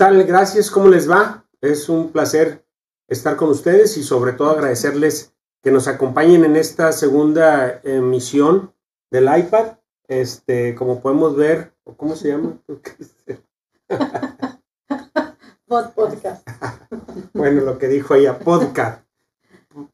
¿Qué tal? Gracias, ¿cómo les va? Es un placer estar con ustedes y sobre todo agradecerles que nos acompañen en esta segunda emisión del iPad. Este, como podemos ver, ¿cómo se llama? podcast. bueno, lo que dijo ella, podcast.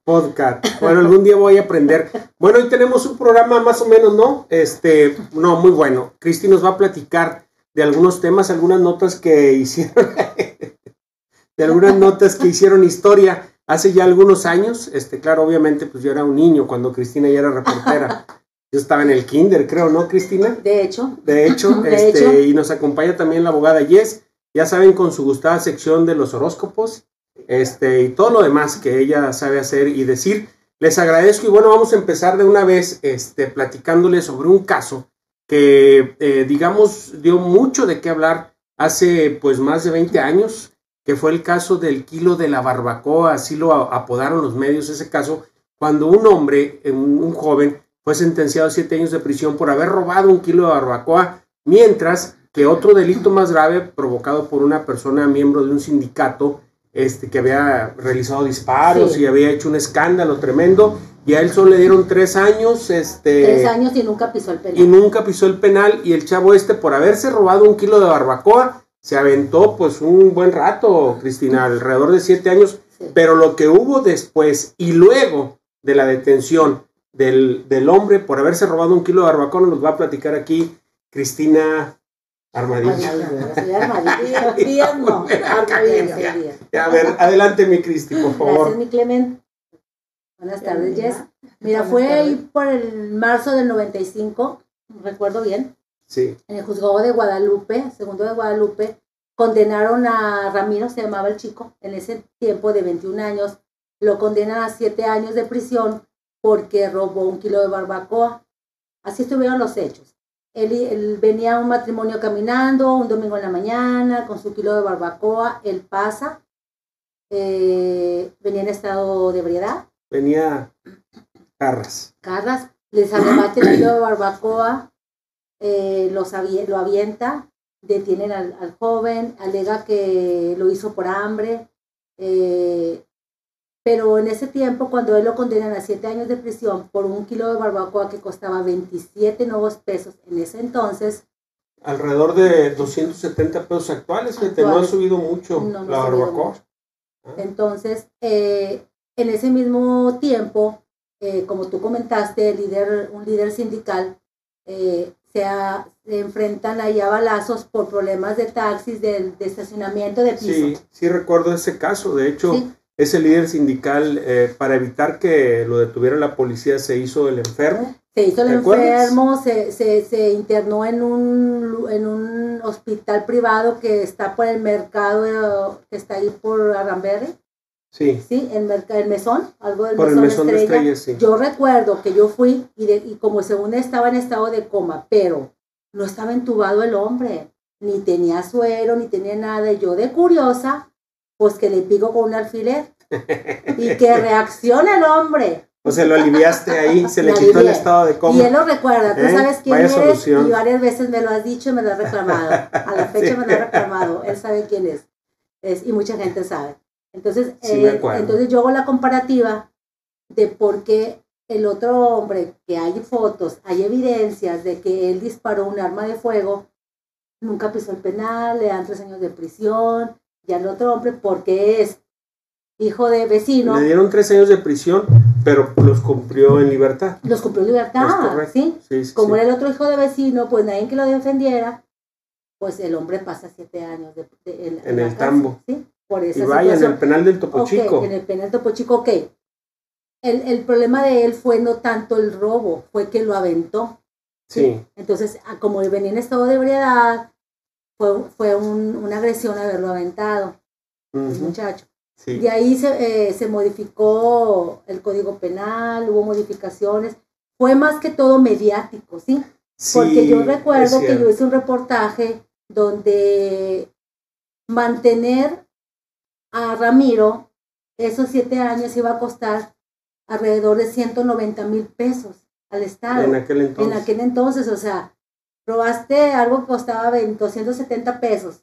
Podcast. Bueno, algún día voy a aprender. Bueno, hoy tenemos un programa más o menos, ¿no? Este, no, muy bueno. Cristi nos va a platicar de algunos temas, algunas notas que hicieron, de algunas notas que hicieron historia hace ya algunos años. Este, claro, obviamente, pues yo era un niño cuando Cristina ya era reportera. Yo estaba en el kinder, creo, ¿no, Cristina? De hecho. De hecho, este, y nos acompaña también la abogada Yes, ya saben, con su gustada sección de los horóscopos, este, y todo lo demás que ella sabe hacer y decir. Les agradezco y bueno, vamos a empezar de una vez, este, platicándoles sobre un caso que, eh, digamos, dio mucho de qué hablar hace pues más de 20 años, que fue el caso del kilo de la barbacoa, así lo apodaron los medios, ese caso, cuando un hombre, un joven, fue sentenciado a siete años de prisión por haber robado un kilo de barbacoa, mientras que otro delito más grave provocado por una persona miembro de un sindicato este, que había realizado disparos y había hecho un escándalo tremendo, y a él solo le dieron tres años. Este, tres años y nunca pisó el penal. Y nunca pisó el penal, y el chavo este, por haberse robado un kilo de barbacoa, se aventó pues un buen rato, Cristina, alrededor de siete años, pero lo que hubo después y luego de la detención del, hombre por haberse robado un kilo de barbacoa, nos va a platicar aquí Cristina Armadillo. A ver, adelante mi Cristi, por favor. Gracias, mi Clement. Buenas tardes, Jess. Mira, fue ahí por el marzo del 95, recuerdo bien. Sí. En el juzgado de Guadalupe, segundo de Guadalupe, condenaron a Ramiro, se llamaba el chico, en ese tiempo de 21 años, lo condenan a 7 años de prisión porque robó un kilo de barbacoa. Así estuvieron los hechos. Él, venía a un matrimonio caminando un domingo en la mañana con su kilo de barbacoa. Él pasa. Eh, venía en estado de ebriedad. Venía Carras. Carras. Les arrebata el kilo de barbacoa. Eh, lo avienta. Detienen al, joven. Alega que lo hizo por hambre. Eh, pero en ese tiempo, cuando él lo condenan a siete años de prisión por un kilo de barbacoa que costaba 27 nuevos pesos en ese entonces. Alrededor de 270 pesos actuales, que no ha subido mucho la barbacoa. Ah. Entonces, eh, en ese mismo tiempo, eh, como tú comentaste, el líder, un líder sindical, eh, se, enfrentan ahí a balazos por problemas de taxis, de, estacionamiento, de piso. Sí, sí recuerdo ese caso. De hecho, ese líder sindical, eh, para evitar que lo detuviera la policía, se hizo el enfermo. Se hizo el enfermo, se, se, se, internó en un, en un hospital privado que está por el mercado, que está ahí por Aramberry. Sí. Sí, el, el mesón, algo del por mesón, el mesón Estrella. sí. Yo recuerdo que yo fui y, de, y como según estaba en estado de coma, pero no estaba entubado el hombre, ni tenía suero, ni tenía nada. Y yo de curiosa pues que le pico con un alfiler y que reaccione el hombre. O se lo aliviaste ahí, se le quitó el estado de coma. Y él lo recuerda, tú ¿Eh? sabes quién es y varias veces me lo has dicho y me lo has reclamado. A la fecha me lo ha reclamado, él sabe quién es. es y mucha gente sabe. Entonces, eh, entonces yo hago la comparativa de por qué el otro hombre, que hay fotos, hay evidencias de que él disparó un arma de fuego, nunca pisó el penal, le dan tres años de prisión, y al otro hombre porque es hijo de vecino. Le dieron tres años de prisión, pero los cumplió en libertad. Los cumplió en libertad, ¿sí? Como era el otro hijo de vecino, pues nadie que lo defendiera, pues el hombre pasa siete años de, en, el tambo. ¿sí? Por esa y vaya, en el penal del Topo Chico. En el penal del Topo Chico, ok. El, el, problema de él fue no tanto el robo, fue que lo aventó. Sí. Entonces, como él venía en estado de ebriedad, fue, fue un, una agresión haberlo aventado, el muchacho. Sí. De ahí se, eh, se modificó el código penal, hubo modificaciones. Fue más que todo mediático, ¿sí? Porque yo recuerdo que yo hice un reportaje donde mantener a Ramiro esos siete años iba a costar alrededor de 190 mil pesos al Estado. En aquel entonces. En aquel entonces, o sea, probaste algo que costaba 270 pesos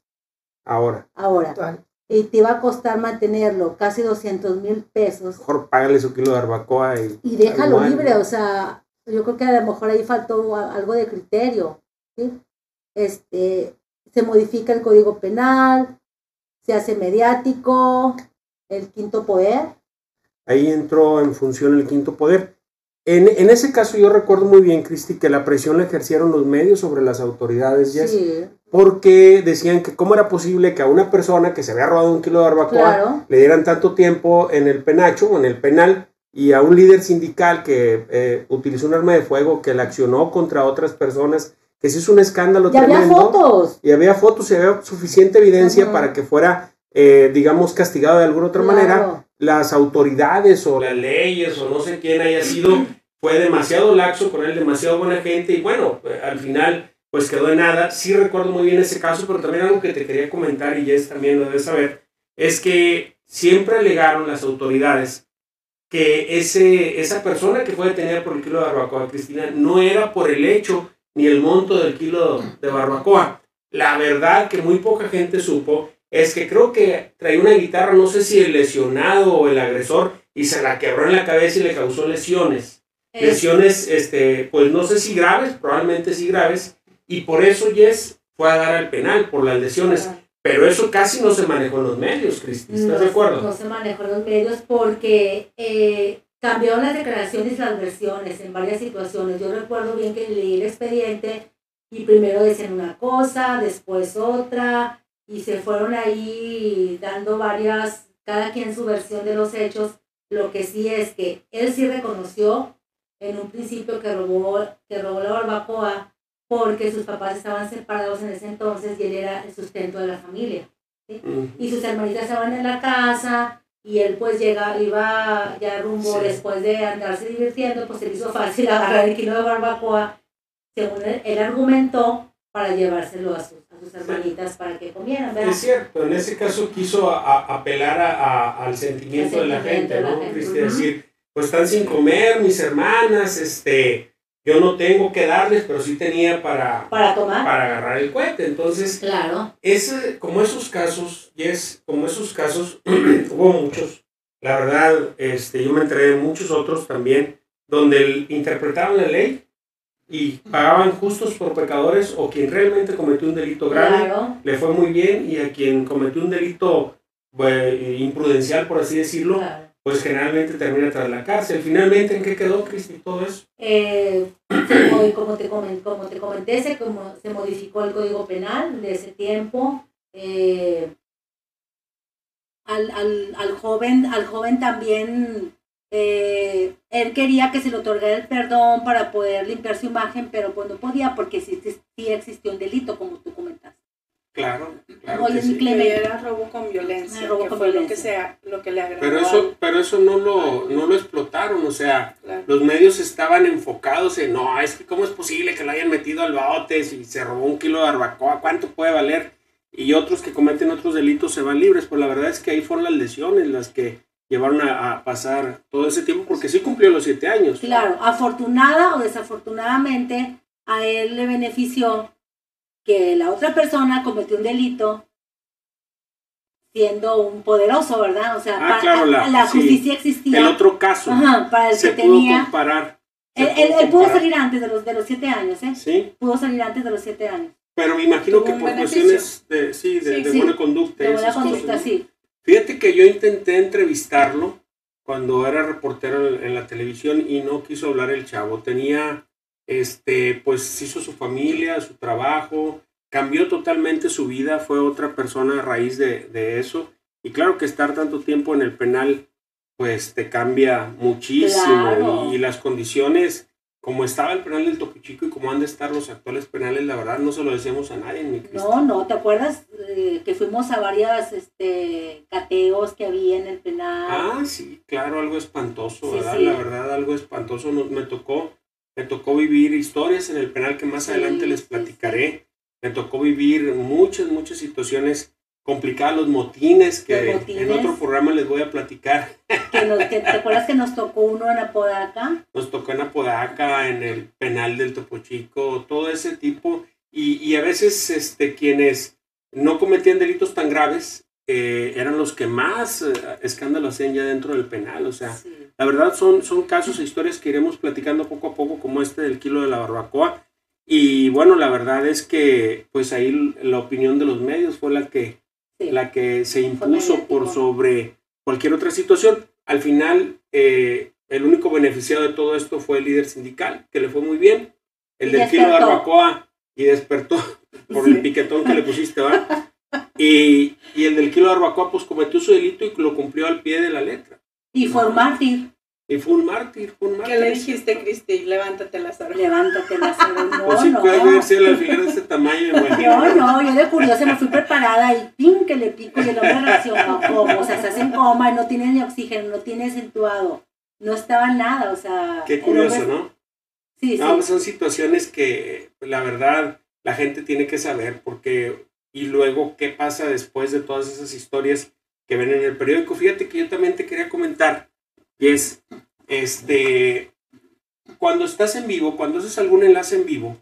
Ahora. Ahora. Y te iba a costar mantenerlo casi 200 mil pesos. Mejor págale su kilo de barbacoa y... Y déjalo libre, o sea, yo creo que a lo mejor ahí faltó algo de criterio. ¿sí? Este, se modifica el código penal, se hace mediático, el quinto poder. Ahí entró en función el quinto poder. En, en, ese caso yo recuerdo muy bien, Cristi, que la presión la ejercieron los medios sobre las autoridades, porque decían que cómo era posible que a una persona que se había robado un kilo de barbacoa le dieran tanto tiempo en el penacho o en el penal y a un líder sindical que eh, utilizó un arma de fuego que la accionó contra otras personas, que se hizo un escándalo y había fotos. Y había fotos y había suficiente evidencia para que fuera, eh, digamos, castigado de alguna otra manera las autoridades o las leyes o no sé quién haya sido, fue demasiado laxo con él, demasiado buena gente y bueno, al final pues quedó en nada. Sí recuerdo muy bien ese caso, pero también algo que te quería comentar y Jess también lo debes saber, es que siempre alegaron las autoridades que ese, esa persona que fue detenida por el kilo de barbacoa, Cristina, no era por el hecho ni el monto del kilo de barbacoa. La verdad que muy poca gente supo es que creo que traía una guitarra, no sé si el lesionado o el agresor, y se la quebró en la cabeza y le causó lesiones. Lesiones, este, pues no sé si graves, probablemente sí graves, y por eso Jess fue a dar al penal, por las lesiones. Pero eso casi no se manejó en los medios, Cristi, ¿estás de acuerdo? No se manejó en los medios porque eh, cambiaron las declaraciones y las versiones en varias situaciones. Yo recuerdo bien que leí el expediente y primero decían una cosa, después otra, y se fueron ahí dando varias, cada quien su versión de los hechos. Lo que sí es que él sí reconoció en un principio que robó, que robó la barbacoa porque sus papás estaban separados en ese entonces y él era el sustento de la familia. Y sus hermanitas estaban en la casa y él pues llega, iba ya rumbo después de andarse divirtiendo, pues se le hizo fácil agarrar el kilo de barbacoa, según él, él argumentó, para llevárselo a sus sus hermanitas para que comieran, ¿verdad? Es cierto, en ese caso quiso apelar a, al sentimiento, de la gente, ¿no? decir, pues están sin comer mis hermanas, este, yo no tengo que darles, pero sí tenía para, para tomar, para agarrar el cohete. Entonces, claro. Ese, como esos casos, y es como esos casos, hubo muchos. La verdad, este, yo me enteré de muchos otros también, donde interpretaban la ley y pagaban justos por pecadores o quien realmente cometió un delito grave le fue muy bien y a quien cometió un delito pues, imprudencial, por así decirlo, pues generalmente termina tras la cárcel. Finalmente, ¿en qué quedó, Cristi, todo eso? Eh, como, te comenté, como te comenté se, como, se modificó el Código Penal de ese tiempo. Eh, al, al, al, joven, al joven también eh, él quería que se le otorgara el perdón para poder limpiar su imagen, pero pues no podía porque sí, sí existió un delito, como tú comentas. Claro, claro Oye, sí. era robo con violencia, robo con violencia. Lo, que sea, lo que le agradó. Pero eso, pero eso no lo, no lo explotaron, o sea, los medios estaban enfocados en, no, es que cómo es posible que lo hayan metido al baote si se robó un kilo de barbacoa, ¿cuánto puede valer? Y otros que cometen otros delitos se van libres, pues la verdad es que ahí fueron las lesiones las que llevaron a, pasar todo ese tiempo porque sí cumplió los siete años. Claro, afortunada o desafortunadamente a él le benefició que la otra persona cometió un delito siendo un poderoso, ¿verdad? O sea, ah, claro, la, justicia existía. El otro caso. para el se que pudo tenía. Comparar, él, pudo salir antes de los, de los siete años, ¿eh? Sí. Pudo salir antes de los siete años. Pero me imagino que por cuestiones de, sí, de, buena conducta. De buena conducta, sí. Fíjate que yo intenté entrevistarlo cuando era reportero en la televisión y no quiso hablar el chavo. Tenía, este, pues hizo su familia, su trabajo, cambió totalmente su vida, fue otra persona a raíz de, de eso. Y claro que estar tanto tiempo en el penal, pues te cambia muchísimo y las condiciones como estaba el penal del Topo Chico y como han de estar los actuales penales, la verdad no se lo decíamos a nadie. Mi no, no, ¿te acuerdas eh, que fuimos a varias este, cateos que había en el penal? Ah, sí, claro, algo espantoso, ¿verdad? La verdad, algo espantoso nos, me tocó. Me tocó vivir historias en el penal que más adelante les platicaré. Me tocó vivir muchas, muchas situaciones complicadas, los motines, que en otro programa les voy a platicar. Que ¿Te acuerdas que nos tocó uno en Apodaca? Nos tocó en Apodaca, en el penal del Topo Chico, todo ese tipo. Y, y a veces este, quienes no cometían delitos tan graves, eh, eran los que más eh, escándalo hacían ya dentro del penal. O sea, la verdad son, son casos e historias que iremos platicando poco a poco, como este del kilo de la barbacoa. Y bueno, la verdad es que pues ahí la opinión de los medios fue la que, la que se impuso por sobre cualquier otra situación. Al final, eh, el único beneficiado de todo esto fue el líder sindical, que le fue muy bien. El del kilo de barbacoa y despertó por el piquetón que le pusiste, ¿va? Y, y, el del kilo de barbacoa, pues cometió su delito y lo cumplió al pie de la letra. Y fue un mártir. Y fue un mártir, fue un mártir. ¿Qué le dijiste, Cristi? Levántate las horas. Levántate las horas. No, pues si no. puede la de este tamaño, No, no, yo de curiosa me fui preparada y pin que le pico y el hombre reaccionó como, o sea, estás en coma y no tienes ni oxígeno, no tienes acentuado, no estaba nada, o sea. Qué curioso, ¿no? Sí, no, sí. Pues son situaciones que, la verdad, la gente tiene que saber porque, y luego, ¿qué pasa después de todas esas historias que ven en el periódico? Fíjate que yo también te quería comentar, y es, este, cuando estás en vivo, cuando haces algún enlace en vivo,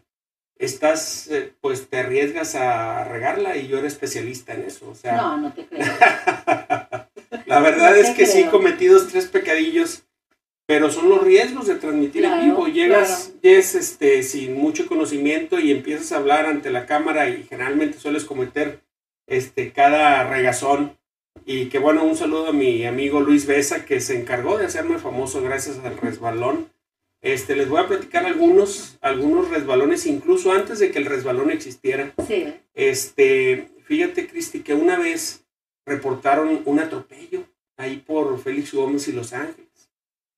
estás, eh, pues te arriesgas a regarla y yo era especialista en eso. O sea, no, no te creo. la verdad es que sí, cometidos tres pecadillos pero son los riesgos de transmitir en vivo. Llegas este, sin mucho conocimiento y empiezas a hablar ante la cámara y generalmente sueles cometer este, cada regazón. Y que bueno, un saludo a mi amigo Luis Besa que se encargó de hacerme famoso gracias al resbalón. Este, les voy a platicar algunos, algunos resbalones, incluso antes de que el resbalón existiera. Sí. Este, fíjate, Cristi, que una vez reportaron un atropello ahí por Félix Gómez y Los Ángeles.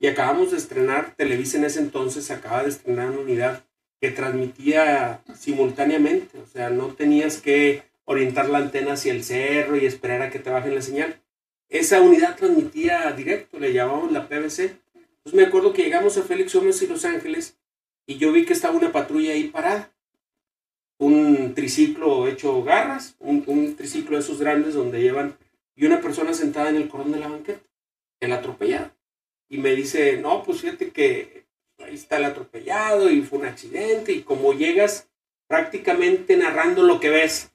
Y acabamos de estrenar, Televisa en ese entonces acaba de estrenar una unidad que transmitía simultáneamente, o sea, no tenías que orientar la antena hacia el cerro y esperar a que te bajen la señal. Esa unidad transmitía directo, le llamábamos la PBC. Entonces me acuerdo que llegamos a Félix Gómez y Los Ángeles y yo vi que estaba una patrulla ahí parada. Un triciclo hecho garras, un, un triciclo de esos grandes donde llevan, y una persona sentada en el cordón de la banqueta, el atropellado y me dice, no, pues fíjate que ahí está el atropellado y fue un accidente y como llegas prácticamente narrando lo que ves,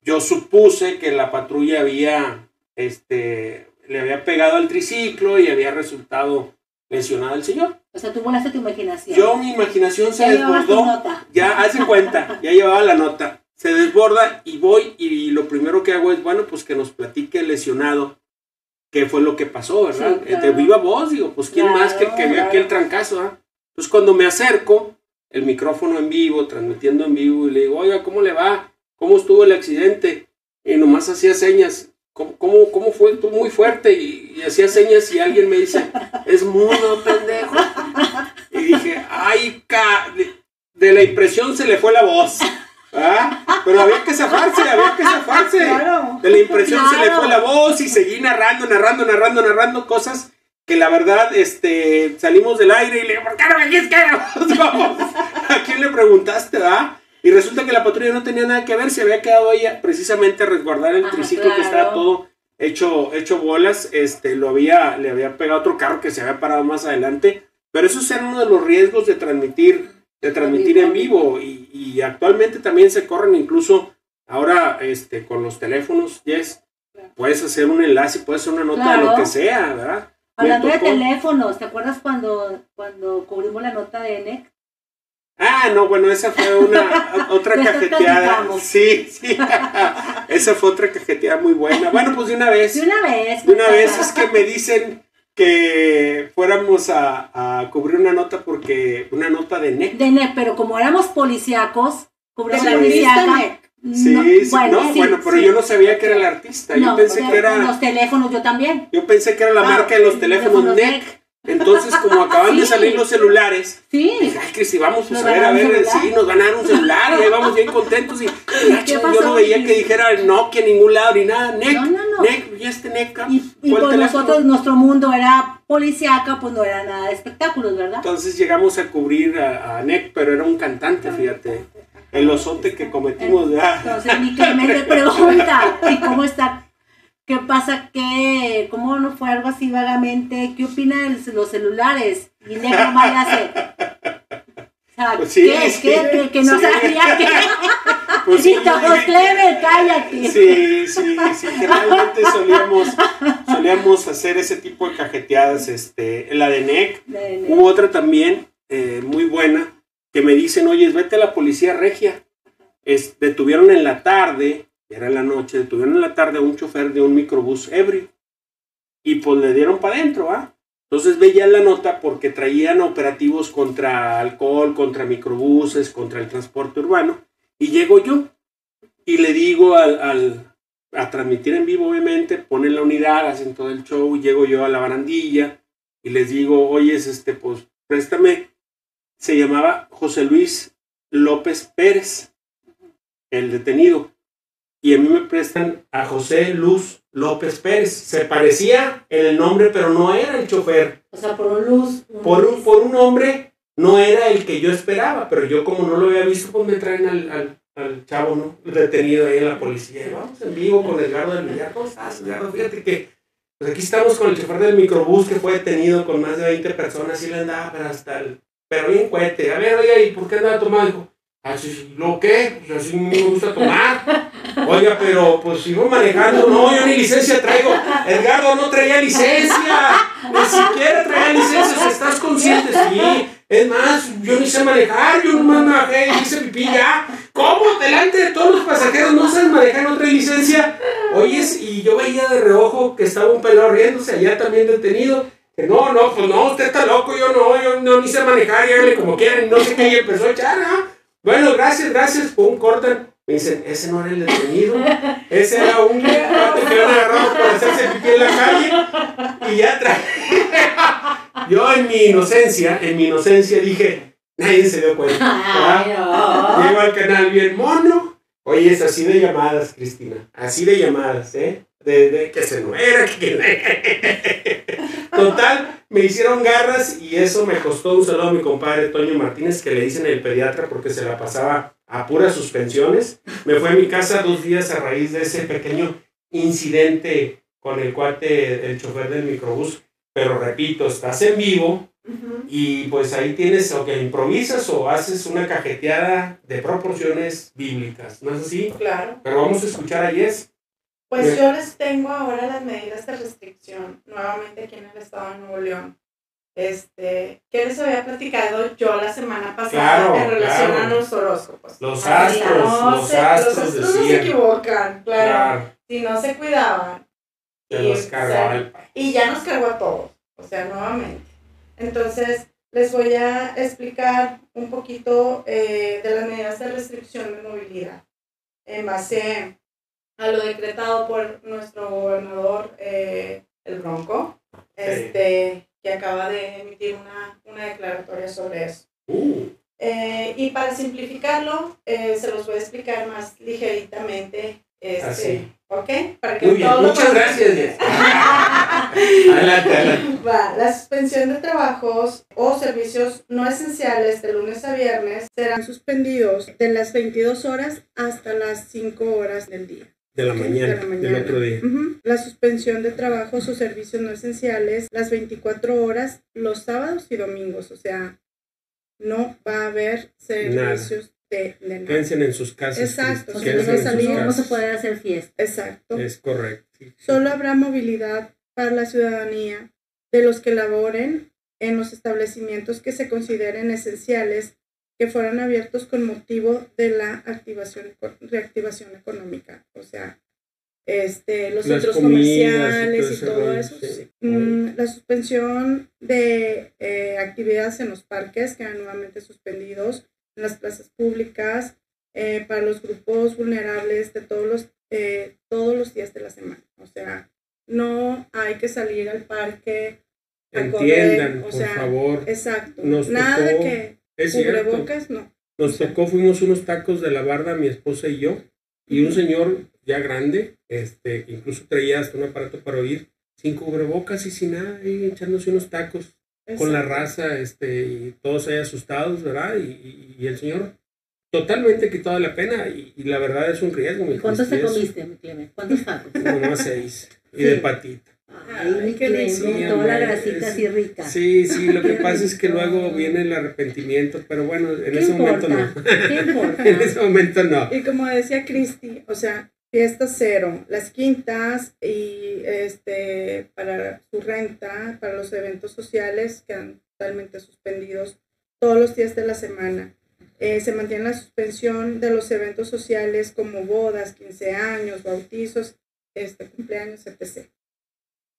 yo supuse que la patrulla había, este, le había pegado al triciclo y había resultado lesionado el señor. O sea, tú volaste tu imaginación. Yo, mi imaginación se desbordó. Ya, hace cuenta, ya llevaba la nota. Se desborda y voy y lo primero que hago es, bueno, pues que nos platique el lesionado qué fue lo que pasó, ¿verdad? De viva voz, digo, pues quién más que el que vio aquel trancazo, ¿ah? Entonces cuando me acerco, el micrófono en vivo, transmitiendo en vivo, y le digo, oiga, ¿cómo le va? ¿Cómo estuvo el accidente? Y nomás hacía señas, ¿cómo, cómo, fue? Estuvo muy fuerte, y, hacía señas y alguien me dice, es mudo, pendejo. Y dije, ay, ca... de la impresión se le fue la voz. ¿Ah? Pero había que zafarse, había que zafarse. De la impresión se le fue la voz y seguí narrando, narrando, narrando, narrando cosas que la verdad, este, salimos del aire y le digo, ¿por qué no me dijiste que ¿A quién le preguntaste, ah? Y resulta que la patrulla no tenía nada que ver, se había quedado ella precisamente a resguardar el triciclo que estaba todo hecho, hecho bolas, este, lo había, le había pegado otro carro que se había parado más adelante, pero esos eran uno de los riesgos de transmitir de transmitir en vivo y, y, actualmente también se corren incluso ahora este con los teléfonos, Yes, puedes hacer un enlace, puedes hacer una nota de lo que sea, ¿verdad? Hablando de teléfonos, ¿te acuerdas cuando, cuando cubrimos la nota de ENEC? Ah, no, bueno, esa fue una otra cajeteada. Sí, sí. esa fue otra cajeteada muy buena. Bueno, pues de una vez. De una vez. De una vez es que me dicen que fuéramos a, cubrir una nota porque una nota de NEC. De NEC, pero como éramos policíacos, cubrimos la policíaca. Sí, sí, bueno, no, bueno, pero yo no sabía que era el artista. Yo pensé que era. Los teléfonos, yo también. Yo pensé que era la ah, marca de los teléfonos NEC. Entonces, como acaban de salir los celulares, sí. dije, ay, que si vamos a ver, a ver, sí, nos van a dar un celular, y ahí vamos bien contentos. Y, yo no veía que dijera Nokia en ningún lado ni nada, NEC, no, no, no. NEC, y este NEC. Y, y pues nosotros, nuestro mundo era policiaca, pues no era nada de espectáculos, ¿verdad? Entonces llegamos a cubrir a, NEC, pero era un cantante, fíjate. El osote que cometimos. Entonces, mi Clemente pregunta, ¿y cómo está ¿Qué pasa? ¿Qué? ¿Cómo no fue algo así vagamente? ¿Qué opina de los celulares? Y negro mal hace. Pues sí, ¿Qué, Que, no sabía que... Pues sí, Cleve, cállate. Sí, sí, sí, generalmente solíamos, solíamos hacer ese tipo de cajeteadas, este, la de NEC, hubo otra también, eh, muy buena, que me dicen, oye, vete a la policía regia, es, detuvieron en la tarde, era la noche, detuvieron en la tarde a un chofer de un microbús ebrio, y pues le dieron para adentro, ¿ah? Entonces veía la nota porque traían operativos contra alcohol, contra microbuses, contra el transporte urbano. Y llego yo y le digo al, a transmitir en vivo, obviamente, ponen la unidad, hacen todo el show, llego yo a la barandilla y les digo, oye, este, pues préstame. Se llamaba José Luis López Pérez, el detenido. Y a mí me prestan a José Luz López Pérez. Se parecía en el nombre, pero no era el chofer. O sea, por un luz. por, un, por un hombre, no era el que yo esperaba, pero yo como no lo había visto, pues me traen al, al, chavo, ¿no? Detenido ahí en la policía. Vamos en vivo con Edgardo del Villar. ¿Cómo estás, Edgardo? Fíjate que pues aquí estamos con el chofer del microbús que fue detenido con más de 20 personas y le andaba, pero hasta el... Pero bien cuete. A ver, oiga, ¿y por qué andaba tomando? Dijo, así, ¿lo qué? Pues así me gusta tomar. Oiga, pero pues sigo manejando. No, yo ni licencia traigo. Edgardo no traía licencia. Ni siquiera traía licencia. ¿Estás consciente? Sí. Es más, yo ni sé manejar. Yo no manejé y hice pipí ya. ¿Cómo? Delante de todos los pasajeros no sabes manejar, no trae licencia. Oyes, y yo veía de reojo que estaba un pelado riéndose allá también detenido. Que no, no, pues no, usted está loco, yo no, yo no ni sé manejar, hágale como quieran, no sé qué, y empezó a echar, ¿ah? Bueno, gracias, gracias, un corte. Me dicen, ese no era el detenido, ese era un cuate que habían agarrado por hacerse pipí en la calle y ya traje. Yo en mi inocencia, en mi inocencia dije, nadie se dio cuenta. Llego al canal bien mono. Oye, es así de llamadas, Cristina. Así de llamadas, ¿eh? De, de que se no era, que... Total, me hicieron garras y eso me costó un saludo a mi compadre Toño Martínez, que le dicen el pediatra porque se la pasaba a puras suspensiones. Me fue a mi casa dos días a raíz de ese pequeño incidente con el cuate, el chofer del microbús. Pero repito, estás en vivo y pues ahí tienes o que improvisas o haces una cajeteada de proporciones bíblicas, ¿no es así? Claro. Pero vamos a escuchar a Yes. Pues yo les tengo ahora las medidas de restricción nuevamente aquí en el estado de Nuevo León este, ¿qué les había platicado yo la semana pasada en relación a los horóscopos? Los astros, los astros, los astros no se equivocan, claro. Si no se cuidaban. y, y ya nos cargó a todos, o sea, nuevamente. Entonces, les voy a explicar un poquito eh, de las medidas de restricción de movilidad en base a lo decretado por nuestro gobernador, eh, el Bronco. Este, que acaba de emitir una, una declaratoria sobre eso. Uh. Eh, y para simplificarlo, eh, se los voy a explicar más ligeritamente. Este, Así. ¿Ok? Para que Muy bien. Muchas gracias. adelante, adelante. Va. La suspensión de trabajos o servicios no esenciales de lunes a viernes serán suspendidos de las 22 horas hasta las 5 horas del día. De la, mañana, del otro día. La suspensión de trabajos o servicios no esenciales las 24 horas, los sábados y domingos. O sea, no va a haber servicios de, de nada. Quédense en sus casas. Exacto. O sea, no, salir, no se puede hacer fiesta. Exacto. Es correcto. Solo habrá movilidad para la ciudadanía de los que laboren en los establecimientos que se consideren esenciales que fueran abiertos con motivo de la activación, reactivación económica, o sea, este, los centros comerciales y todo, eso. Mm, la suspensión de eh, actividades en los parques quedan nuevamente suspendidos, en las plazas públicas, eh, para los grupos vulnerables de todos los, eh, todos los días de la semana. O sea, no hay que salir al parque. A Entiendan, por favor. Exacto. Nada de que es Cubrebocas, no. Nos tocó, fuimos unos tacos de la barda, mi esposa y yo, y un señor ya grande, este, incluso traía hasta un aparato para oír, sin cubrebocas y sin nada, y echándose unos tacos con la raza, este, y todos ahí asustados, ¿verdad? Y, y, el señor totalmente quitado la pena, y, y, la verdad es un riesgo. ¿Cuántos te comiste, mi Clemente? ¿Cuántos tacos? Uno seis, y de patita. Qué sí, toda la grasita así rica. Sí, sí, lo que pasa es que luego viene el arrepentimiento, pero bueno, en ese momento no. ¿Qué importa? en ese momento no. Y como decía Cristi, o sea, fiesta cero, las quintas y este para su renta, para los eventos sociales quedan totalmente suspendidos todos los días de la semana. Eh, se mantiene la suspensión de los eventos sociales como bodas, 15 años, bautizos, este, cumpleaños, etc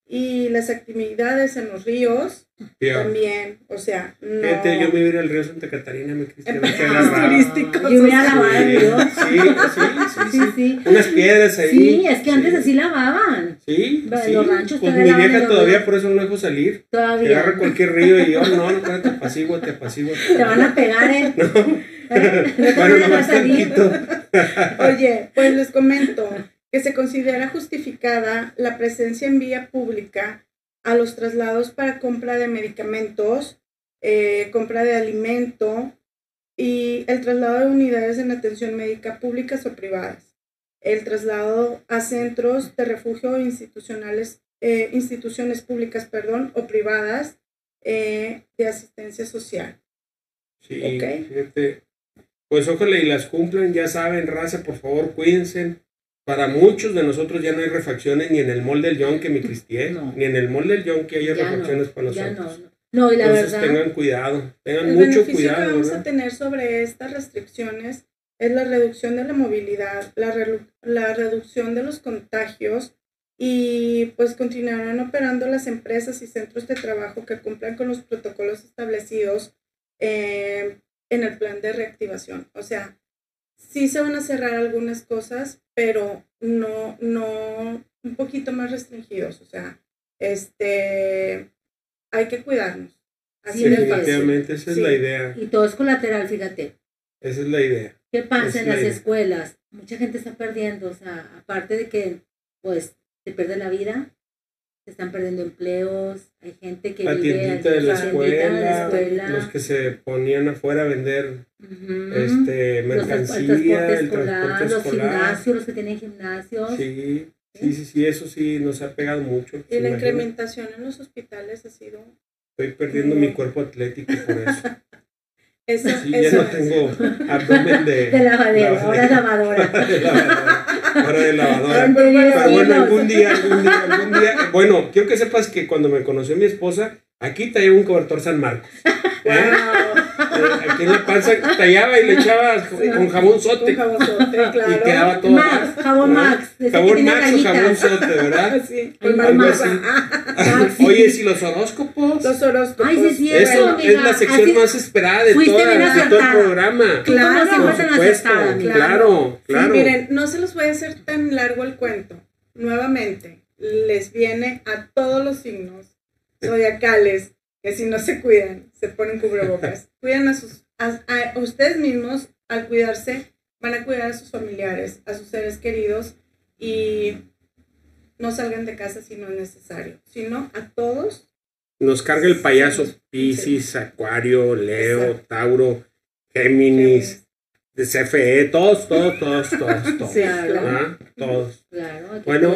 y las actividades en los ríos también, o sea, no. Fíjate, yo me iba al río Santa Catarina, me cristiano. turísticos. Yo voy a lavar el río. Sí, sí, sí, sí, Unas piedras ahí. Sí, es que antes así lavaban. Sí, sí. Los ranchos Pues mi vieja todavía por eso no dejo salir. Todavía. Agarra cualquier río y yo, no, no, no, te apaciguo, te apaciguo. Te van a pegar, ¿eh? No. bueno, nomás tantito. Oye, pues les comento que se considera justificada la presencia en vía pública a los traslados para compra de medicamentos, eh, compra de alimento y el traslado de unidades en atención médica públicas o privadas, el traslado a centros de refugio institucionales, eh, instituciones públicas perdón, o privadas eh, de asistencia social. Sí, fíjate. Pues ojalá y las cumplan, ya saben, raza, por favor, cuídense para muchos de nosotros ya no hay refacciones ni en el mall del Yonke, mi Cristian, ni en el mall del Yonke hay refacciones para nosotros. No, y la verdad. tengan cuidado, tengan mucho cuidado. que vamos a tener sobre estas restricciones es la reducción de la movilidad, la, la reducción de los contagios y pues continuarán operando las empresas y centros de trabajo que cumplan con los protocolos establecidos eh, en el plan de reactivación. O sea, sí se van a cerrar algunas cosas, pero no, no, un poquito más restringidos. O sea, este, hay que cuidarnos. Así sí, definitivamente, esa es la idea. Y todo es colateral, fíjate. Esa es la idea. ¿Qué pasa en las escuelas? Mucha gente está perdiendo, o sea, aparte de que, pues, se pierde la vida, se están perdiendo empleos, hay gente que la vive de la, escuela, los que se ponían afuera a vender este mercancía, el transporte escolar, los gimnasios, los que tienen gimnasios. Sí, sí, sí, sí, eso sí nos ha pegado mucho. Y la incrementación en los hospitales ha sido... Estoy perdiendo mi cuerpo atlético por eso. Eso, sí, ya no tengo abdomen de, de lavadera, ahora lavadora. de lavadora. Ahora de lavadora. Pero bueno, algún día, algún día, algún día. Bueno, quiero que sepas que cuando me conoció mi esposa, aquí llevo un cobertor San Marcos. ¿eh? Aquí en la panza tallaba y le echaba con jabón sote. Con jabón sote, claro. Y quedaba todo. Max, jabón Max. Jabón Max o jabón sote, ¿verdad? Sí, Algo así. Oye, si los horóscopos. Los horóscopos. Ay, sí, es Eso es la sección más esperada de, toda, de todo el programa. Claro, por supuesto. Claro, claro. Sí, miren, no se los voy a hacer tan largo el cuento. Nuevamente, les viene a todos los signos zodiacales que si no se cuidan, se ponen cubrebocas. Cuidan a, sus, a, ustedes mismos, al cuidarse, van a cuidar a sus familiares, a sus seres queridos y no salgan de casa si no es necesario, sino a todos. Nos carga el payaso Piscis, Acuario, Leo, Tauro, Géminis, de CFE, todos, todos, todos, todos, todos. claro. Todos. Claro, bueno,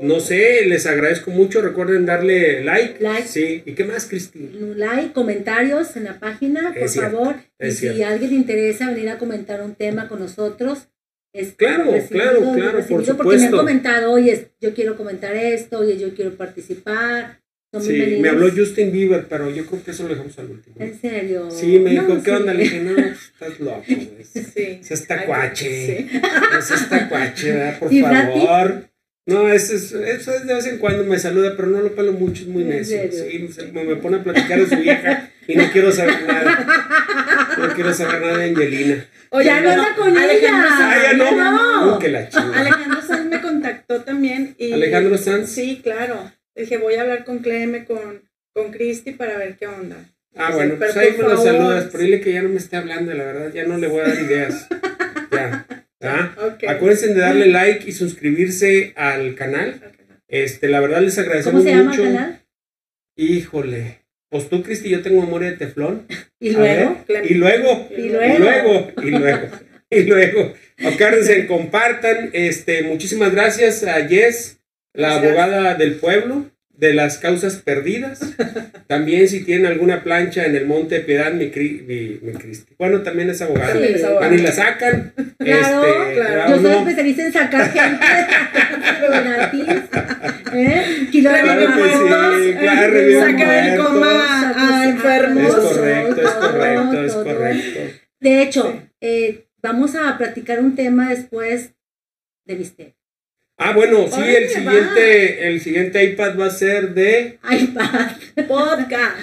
no sé, les agradezco mucho. Recuerden darle like. Like. Sí. ¿Y qué más, Cristina? Like, comentarios en la página, por favor. y si a alguien le interesa venir a comentar un tema con nosotros, es claro, claro, claro, por supuesto. Porque me han comentado, oye, yo quiero comentar esto, oye, yo quiero participar sí, me habló Justin Bieber, pero yo creo que eso lo dejamos al último. ¿En serio? Sí, me dijo, ¿qué onda? Le dije, no, estás loco, güey. Sí. Es esta cuache. Sí. Es esta cuache, ¿verdad? Por favor. No, eso es, eso es de vez en cuando me saluda, pero no lo pelo mucho, es muy necio. Sí, me, pone a platicar de su vieja y no quiero saber nada. No quiero saber nada de Angelina. Oye, ya no anda con ella. Ah, ya no. no. Que la Alejandro Sanz me contactó también. Y, ¿Alejandro Sanz? Sí, claro. Dije, voy a hablar con Cleme, con, con Cristi para ver qué onda. Ah, bueno, pues ahí me lo saludas, pero dile que ya no me esté hablando, la verdad, ya no le voy a dar ideas. ya. ¿Ah? Acuérdense de darle like y suscribirse al canal. Este, la verdad les agradecemos mucho. ¿Cómo se llama el canal? Híjole. Pues tú, Cristi, yo tengo memoria de teflón. ¿Y luego? y luego. Y luego. Y luego. Y luego. y luego. Acuérdense, compartan. Este, muchísimas gracias a Jess la abogada del pueblo. de las causas perdidas. También si tienen alguna plancha en el Monte Piedad, mi, mi, Cristi. Bueno, también es abogada. Van y la sacan. Claro, este, claro. Yo soy especialista en sacar gente ¿Eh? claro sacar el coma a enfermos. Es correcto, es correcto, es correcto. De hecho, eh, vamos a platicar un tema después de misterio. Ah, bueno, sí, el siguiente, el siguiente iPad va a ser de... iPad, podcast.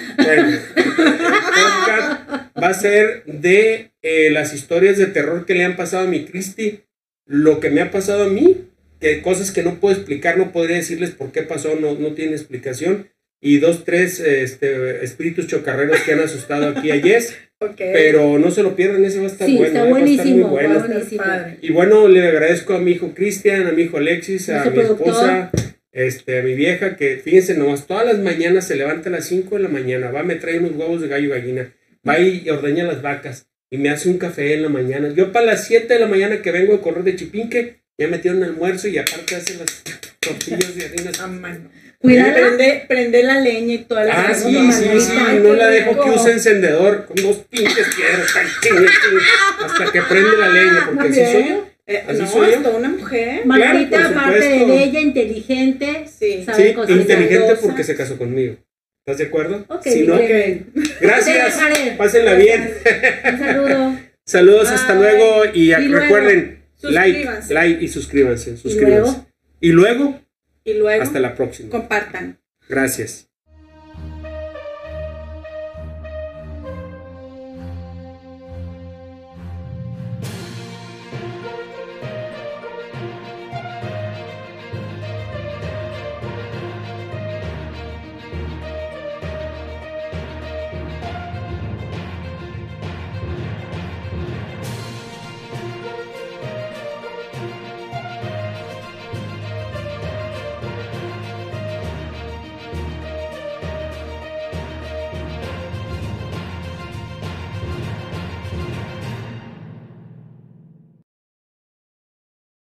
podcast va a ser de eh, las historias de terror que le han pasado a mi Cristi, lo que me ha pasado a mí, que cosas que no puedo explicar, no podría decirles por qué pasó, no, no tiene explicación, y dos, tres este, espíritus chocarreros que han asustado aquí a Jess. Pero no se lo pierdan, ese va a estar bueno. Está buenísimo, muy bueno. Y bueno, le agradezco a mi hijo Cristian, a mi hijo Alexis, a mi esposa, este, a mi vieja, que fíjense nomás, todas las mañanas se levanta a las 5 de la mañana, va, me trae unos huevos de gallo y gallina, va y ordeña las vacas y me hace un café en la mañana. Yo para las 7 de la mañana que vengo a correr de Chipinque, ya metieron almuerzo y aparte hace las tortillas de harina. Prende, prende, la leña y toda la Ah, sí, sí, sí, no la dejo que use encendedor con dos pinches piedras hasta que prende la leña, porque así soy yo. Eh, así no, soy yo. una mujer. Margarita, aparte de bella, inteligente, sí, sí inteligente porque se casó conmigo. ¿Estás de acuerdo? Ok, sí, ¿no? Gracias. Pásenla bien. Un saludo. Saludos, hasta luego. Y, recuerden, like, like y suscríbanse. suscríbanse. ¿Y luego? Y luego. Hasta la próxima. Compartan. Gracias.